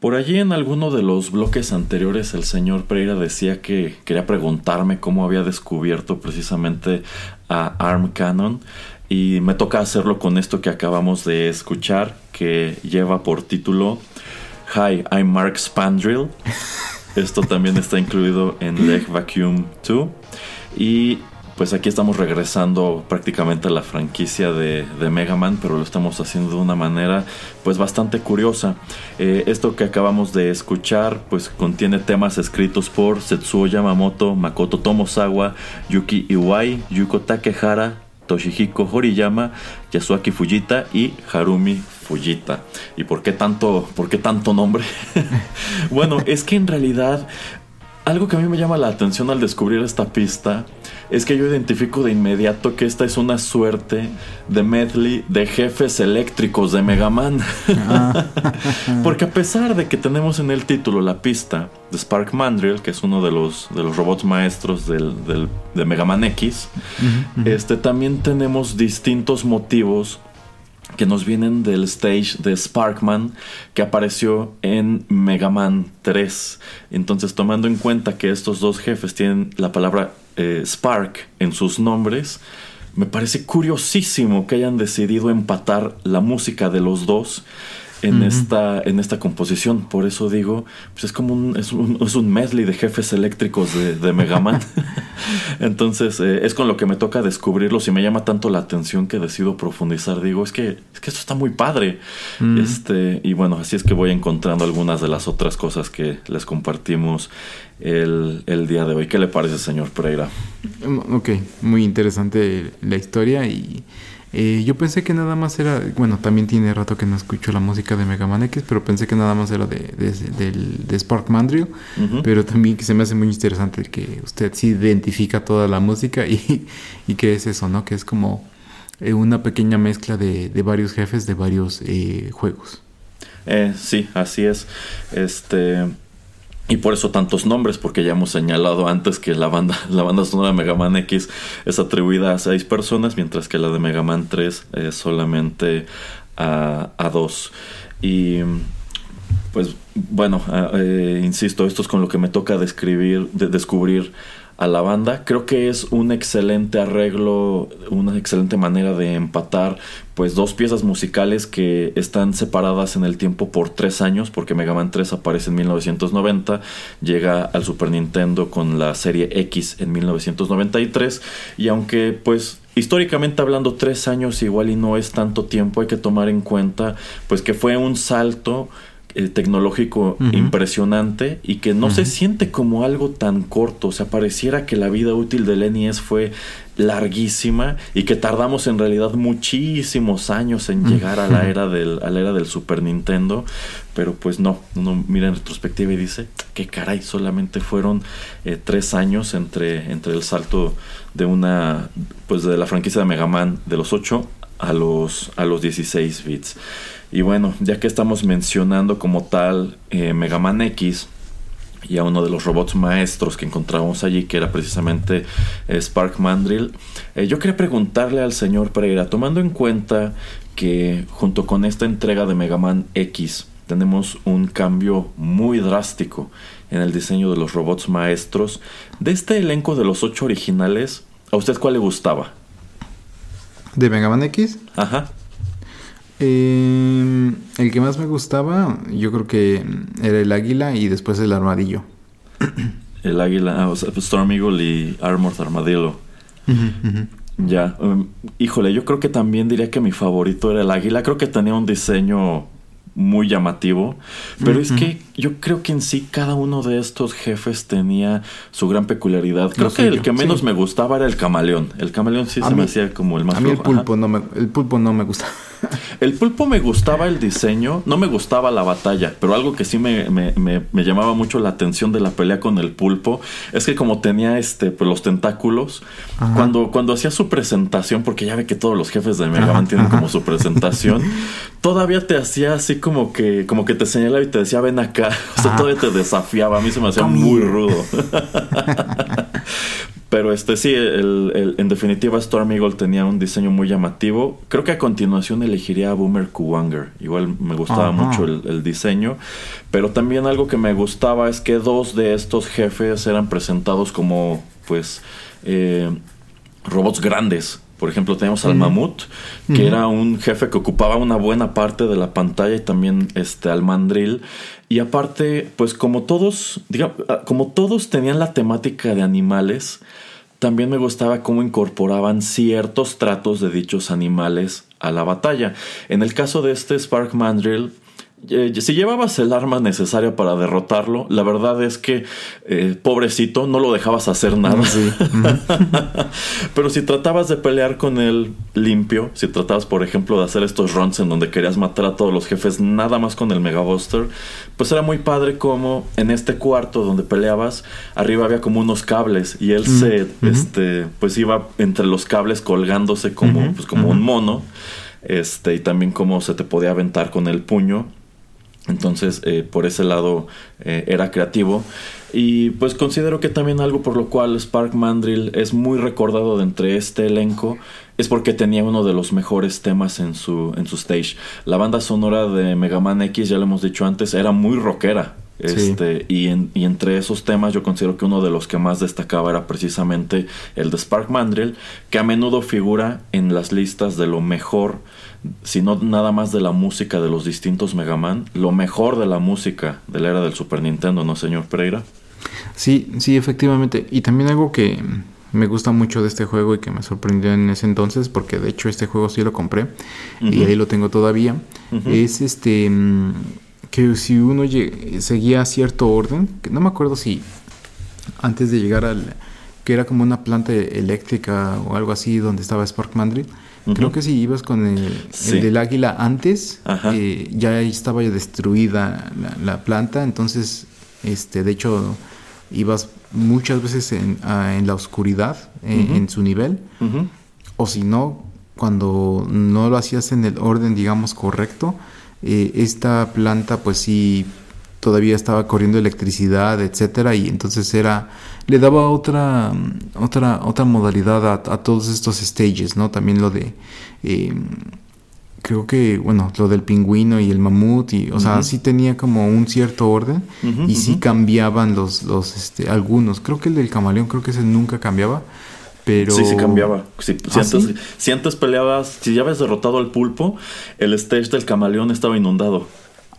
S1: Por allí en alguno de los bloques anteriores el señor Pereira decía que quería preguntarme cómo había descubierto precisamente a Arm Cannon y me toca hacerlo con esto que acabamos de escuchar que lleva por título Hi, I'm Mark Spandrill. Esto también está incluido en Leg Vacuum 2 y pues aquí estamos regresando prácticamente a la franquicia de, Mega Man, pero lo estamos haciendo de una manera pues bastante curiosa. Eh, esto que acabamos de escuchar pues contiene temas escritos por Setsuo Yamamoto, Makoto Tomosawa, Yuki Iwai, Yuko Takehara, Toshihiko Horiyama, Yasuaki Fujita y Harumi Fujita. ¿Y por qué tanto, por qué tanto nombre? bueno, es que en realidad algo que a mí me llama la atención al descubrir esta pista es que yo identifico de inmediato que esta es una suerte de medley de jefes eléctricos de Mega Man. Ah. Porque a pesar de que tenemos en el título la pista de Spark Mandrill, que es uno de los, de los robots maestros del, de Mega Man X, Este, también tenemos distintos motivos que nos vienen del stage de Sparkman que apareció en Mega Man 3. Entonces, tomando en cuenta que estos dos jefes tienen la palabra eh, Spark en sus nombres, me parece curiosísimo que hayan decidido empatar la música de los dos en, esta, en esta composición. Por eso digo, pues es como un, es un, es un medley de jefes eléctricos de, de Mega Man. Entonces, eh, es con lo que me toca descubrirlos y me llama tanto la atención que decido profundizar. Digo, es que, es que esto está muy padre. Este, y bueno, así es que voy encontrando algunas de las otras cosas que les compartimos el, el día de hoy. ¿Qué le parece, señor Pereira?
S2: Ok, muy interesante la historia y eh, yo pensé que nada más era, bueno, también tiene rato que no escucho la música de Mega Man X, pero pensé que nada más era de, de, Spark Mandrill, pero también que se me hace muy interesante que usted sí identifica toda la música y, y que es eso, ¿no? Que es como eh, una pequeña mezcla de, varios jefes de varios eh, juegos.
S1: sí, así es. Este y por eso tantos nombres, porque ya hemos señalado antes que la banda, la banda sonora de Mega Man X es atribuida a seis personas, mientras que la de Mega Man 3 es solamente a, a dos. Y pues bueno, eh, insisto, esto es con lo que me toca describir, de descubrir a la banda. Creo que es un excelente arreglo, una excelente manera de empatar pues dos piezas musicales que están separadas en el tiempo por tres años, porque Mega Man 3 aparece en 1990, llega al Super Nintendo con la serie X en 1993, y aunque pues históricamente hablando tres años igual y no es tanto tiempo, hay que tomar en cuenta pues que fue un salto eh, tecnológico impresionante y que no se siente como algo tan corto. O sea, pareciera que la vida útil del NES fue larguísima y que tardamos en realidad muchísimos años en llegar a la era del, a la era del Super Nintendo. Pero pues no, uno mira en retrospectiva y dice, que caray, solamente fueron eh, tres años entre, entre el salto de una, pues de la franquicia de Mega Man de los 8 a los, a los 16 bits. Y bueno, ya que estamos mencionando como tal eh, Mega Man X y a uno de los robots maestros que encontramos allí, que era precisamente eh, Spark Mandrill, eh, yo quería preguntarle al señor Pereira, tomando en cuenta que junto con esta entrega de Mega Man X tenemos un cambio muy drástico en el diseño de los robots maestros, de este elenco de los ocho originales, ¿a usted cuál le gustaba?
S2: ¿De Mega Man X?
S1: Ajá.
S2: Eh, el que más me gustaba, yo creo que era el águila y después el armadillo.
S1: El águila, ah, o sea, Storm Eagle y Armored Armadillo. Ya, um, híjole, yo creo que también diría que mi favorito era el águila. Creo que tenía un diseño muy llamativo. Pero es que yo creo que en sí cada uno de estos jefes tenía su gran peculiaridad. Creo que el que menos me gustaba era el camaleón. El camaleón sí se me hacía como el más
S2: A mí el pulpo, no me, el pulpo no me gustaba.
S1: El pulpo me gustaba el diseño, no me gustaba la batalla, pero algo que sí me, me, llamaba mucho la atención de la pelea con el pulpo es que como tenía este pues, los tentáculos, cuando, cuando hacía su presentación, porque ya ve que todos los jefes de Mega Man tienen como su presentación, todavía te hacía así como que, como que te señalaba y te decía ven acá. O sea, todavía te desafiaba. A mí se me hacía muy rudo. Pero este sí, en definitiva Storm Eagle tenía un diseño muy llamativo. Creo que a continuación elegiría a Boomer Kuwanger. Igual me gustaba mucho el, diseño. Pero también algo que me gustaba es que dos de estos jefes eran presentados como pues eh, robots grandes. Por ejemplo, tenemos al Mamut, que era un jefe que ocupaba una buena parte de la pantalla y también este al Mandrill. Y aparte, pues como todos, digamos, ah, como todos tenían la temática de animales, también me gustaba cómo incorporaban ciertos tratos de dichos animales a la batalla. En el caso de este Spark Mandrill, si llevabas el arma necesaria para derrotarlo, la verdad es que, eh, pobrecito, no lo dejabas hacer nada. Pero si tratabas de pelear con él limpio, si tratabas, por ejemplo, de hacer estos runs en donde querías matar a todos los jefes nada más con el Mega Buster, pues era muy padre como en este cuarto donde peleabas, arriba había como unos cables y él se, este, pues iba entre los cables colgándose como, pues como un mono. Este, y también como se te podía aventar con el puño entonces, eh, por ese lado eh, era creativo. Y pues considero que también algo por lo cual Spark Mandrill es muy recordado de entre este elenco es porque tenía uno de los mejores temas en su, en su stage. La banda sonora de Mega Man X, ya lo hemos dicho antes, era muy rockera. Este, y, y, entre esos temas yo considero que uno de los que más destacaba era precisamente el de Spark Mandrill, que a menudo figura en las listas de lo mejor sino nada más de la música de los distintos Mega Man, lo mejor de la música de la era del Super Nintendo, ¿no, señor Pereira?
S2: Sí, sí, efectivamente. Y también algo que me gusta mucho de este juego y que me sorprendió en ese entonces, porque de hecho este juego sí lo compré y ahí lo tengo todavía, es este mm, que si uno seguía cierto orden, que no me acuerdo si antes de llegar al que era como una planta eléctrica o algo así donde estaba Spark Mandrill, Creo que si ibas con el, del águila antes, eh, ya estaba destruida la, planta, entonces, este, de hecho, ibas muchas veces en, la oscuridad en, su nivel, o si no, cuando no lo hacías en el orden, digamos, correcto, eh, esta planta pues sí todavía estaba corriendo electricidad, etcétera, y entonces era le daba otra otra otra modalidad a, todos estos stages, ¿no? También lo de eh, creo que bueno lo del pingüino y el mamut y o sea sí tenía como un cierto orden y sí cambiaban los los este algunos creo que el del camaleón creo que ese nunca cambiaba pero...
S1: Sí, sí cambiaba. Si, ¿Ah, antes, si antes peleabas, si ya habías derrotado al pulpo, el stage del camaleón estaba inundado.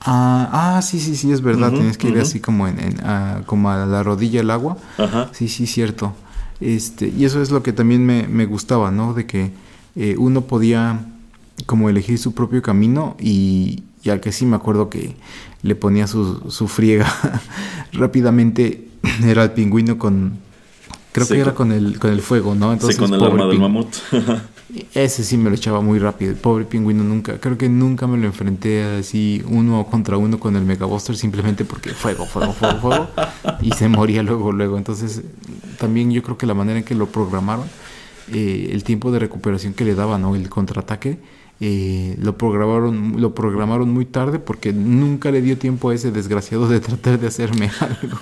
S2: Ah, ah, sí, sí, sí, es verdad. Tienes que ir así como en, a, como a la rodilla el agua. Ajá. Sí, sí, cierto. Este, y eso es lo que también me, me gustaba, ¿no? De que eh, uno podía como elegir su propio camino y, y, al que sí me acuerdo que le ponía su, su friega rápidamente era el pingüino con creo que era con el con el fuego, ¿no?
S1: Entonces, sí, con el arma del mamut.
S2: Ese sí me lo echaba muy rápido. El pobre pingüino nunca, creo que nunca me lo enfrenté así uno contra uno con el Mega Buster simplemente porque fuego, fuego, fuego, fuego. y se moría luego, luego. Entonces, también yo creo que la manera en que lo programaron, eh, el tiempo de recuperación que le daban, ¿no? El contraataque, eh, lo programaron, lo programaron muy tarde porque nunca le dio tiempo a ese desgraciado de tratar de hacerme algo.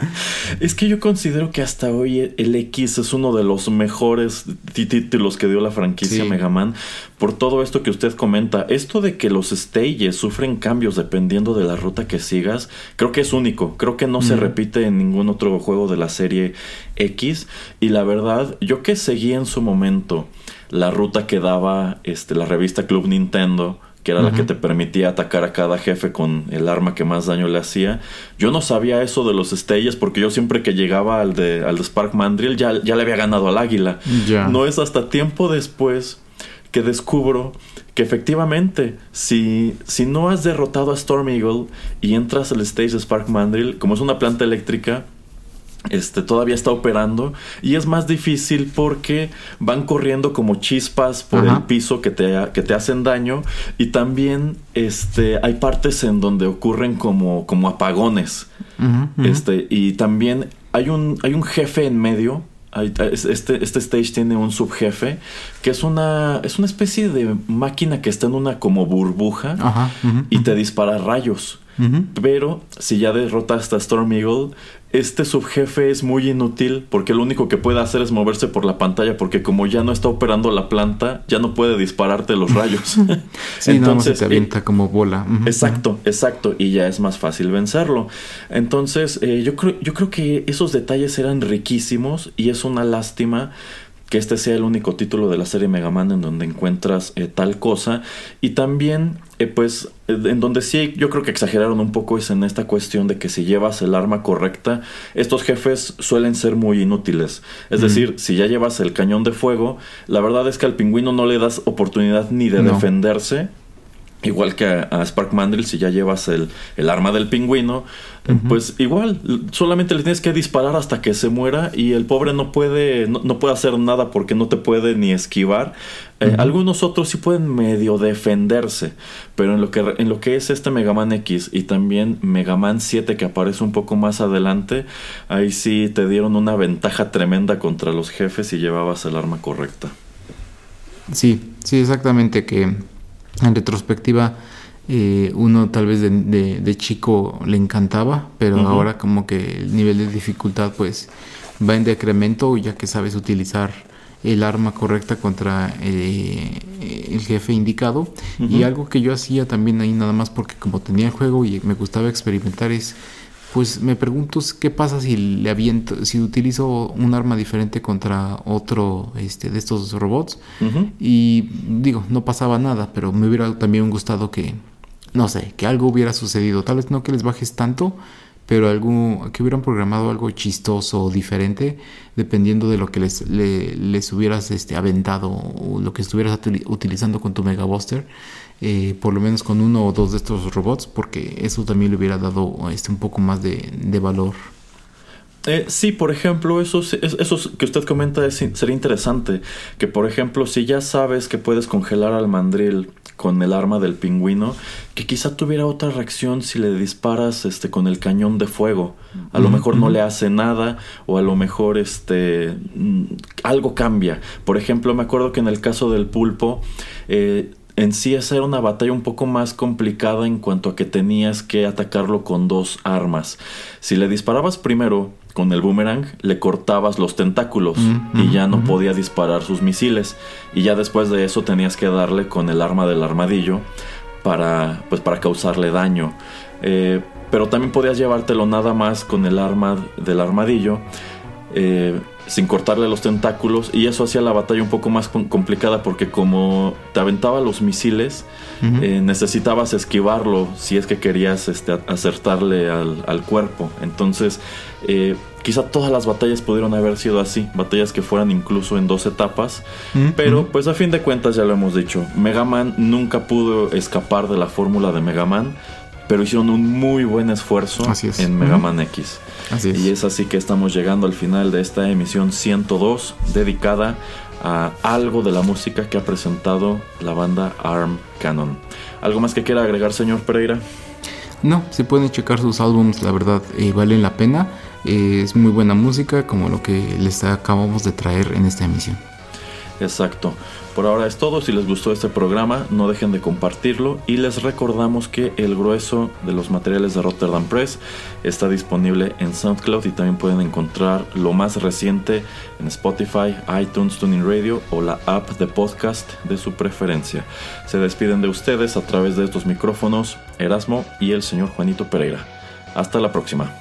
S1: Es que yo considero que hasta hoy el X es uno de los mejores títulos que dio la franquicia Mega Man por todo esto que usted comenta. Esto de que los stages sufren cambios dependiendo de la ruta que sigas, creo que es único. Creo que no se repite en ningún otro juego de la serie X. Y la verdad, yo que seguí en su momento la ruta que daba este, la revista Club Nintendo que era la que te permitía atacar a cada jefe con el arma que más daño le hacía. Yo no sabía eso de los stages porque yo siempre que llegaba al de, al de Spark Mandrill ya, ya le había ganado al águila. No es hasta tiempo después que descubro que efectivamente, si, si no has derrotado a Storm Eagle y entras al stage de Spark Mandrill, como es una planta eléctrica, este, todavía está operando y es más difícil porque van corriendo como chispas por el piso que te, que te hacen daño y también este, hay partes en donde ocurren como, como apagones. Este, y también hay un, hay un jefe en medio. Este, este stage tiene un subjefe que es una, es una especie de máquina que está en una como burbuja y te dispara rayos. Pero si ya derrotaste a Storm Eagle, este subjefe es muy inútil porque lo único que puede hacer es moverse por la pantalla porque como ya no está operando la planta, ya no puede dispararte los rayos.
S2: sí, Entonces se avienta como bola.
S1: exacto, exacto, y ya es más fácil vencerlo. Entonces, eh, yo, creo, yo creo que esos detalles eran riquísimos y es una lástima que este sea el único título de la serie Mega Man en donde encuentras eh, tal cosa. Y también, eh, pues, eh, en donde sí yo creo que exageraron un poco es en esta cuestión de que si llevas el arma correcta, estos jefes suelen ser muy inútiles. Es decir, si ya llevas el cañón de fuego, la verdad es que al pingüino no le das oportunidad ni de defenderse Igual que a, Spark Mandrill, si ya llevas el, arma del pingüino, pues igual, solamente le tienes que disparar hasta que se muera y el pobre no puede, no, puede hacer nada porque no te puede ni esquivar. Eh, algunos otros sí pueden medio defenderse, pero en lo, que, en lo que es este Mega Man X y también Mega Man 7 que aparece un poco más adelante, ahí sí te dieron una ventaja tremenda contra los jefes si llevabas el arma correcta.
S2: Sí, sí, exactamente que en retrospectiva eh, uno tal vez de, chico le encantaba, pero ahora como que el nivel de dificultad pues va en decremento ya que sabes utilizar el arma correcta contra eh, el jefe indicado. Y algo que yo hacía también ahí nada más porque como tenía el juego y me gustaba experimentar es pues me pregunto qué pasa si le aviento, si utilizo un arma diferente contra otro este, de estos robots. Y digo, no pasaba nada, pero me hubiera también gustado que, no sé, que algo hubiera sucedido. Tal vez no que les bajes tanto, pero algo, que hubieran programado algo chistoso o diferente, dependiendo de lo que les, les hubieras este, aventado o lo que estuvieras utilizando con tu Mega Buster. Eh, por lo menos con uno o dos de estos robots, porque eso también le hubiera dado este, un poco más de, valor.
S1: Eh, sí, por ejemplo, eso, eso que usted comenta es, sería interesante. Que, por ejemplo, si ya sabes que puedes congelar al mandril con el arma del pingüino, que quizá tuviera otra reacción si le disparas este, con el cañón de fuego. A lo mejor no le hace nada, o a lo mejor este, mm, algo cambia. Por ejemplo, me acuerdo que en el caso del pulpo, eh, en sí esa era una batalla un poco más complicada en cuanto a que tenías que atacarlo con dos armas. Si le disparabas primero con el boomerang, le cortabas los tentáculos y ya no podía disparar sus misiles. Y ya después de eso tenías que darle con el arma del armadillo para, pues, para causarle daño. Eh, pero también podías llevártelo nada más con el arma del armadillo. Eh, sin cortarle los tentáculos y eso hacía la batalla un poco más complicada porque como te aventaba los misiles eh, necesitabas esquivarlo si es que querías este, acertarle al, cuerpo. Entonces eh, quizá todas las batallas pudieron haber sido así batallas que fueran incluso en dos etapas pero pues a fin de cuentas ya lo hemos dicho Mega Man nunca pudo escapar de la fórmula de Mega Man pero hicieron un muy buen esfuerzo en Mega Man X. Y es así que estamos llegando al final de esta emisión 102 dedicada a algo de la música que ha presentado la banda Arm Cannon. ¿Algo más que quiera agregar, señor Pereira?
S2: No, se pueden checar sus álbums, la verdad, eh, valen la pena. Eh, es muy buena música, como lo que les acabamos de traer en esta emisión.
S1: Exacto. Por ahora es todo. Si les gustó este programa, no dejen de compartirlo y les recordamos que el grueso de los materiales de Rotterdam Press está disponible en SoundCloud y también pueden encontrar lo más reciente en Spotify, iTunes, Tuning Radio o la app de podcast de su preferencia. Se despiden de ustedes a través de estos micrófonos Erasmo y el señor Juanito Pereira. Hasta la próxima.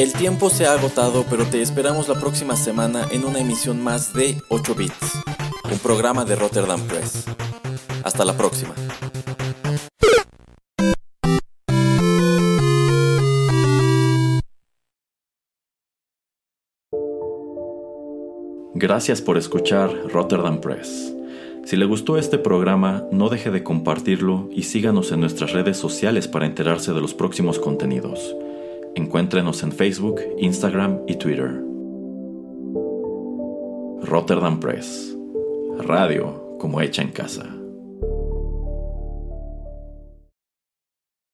S1: El tiempo se ha agotado, pero te esperamos la próxima semana en una emisión más de 8 Bits, un programa de Rotterdam Press. Hasta la próxima. Gracias por escuchar Rotterdam Press. Si le gustó este programa, no deje de compartirlo y síganos en nuestras redes sociales para enterarse de los próximos contenidos. Encuéntrenos en Facebook, Instagram y Twitter. Rotterdam Press. Radio como hecha en casa.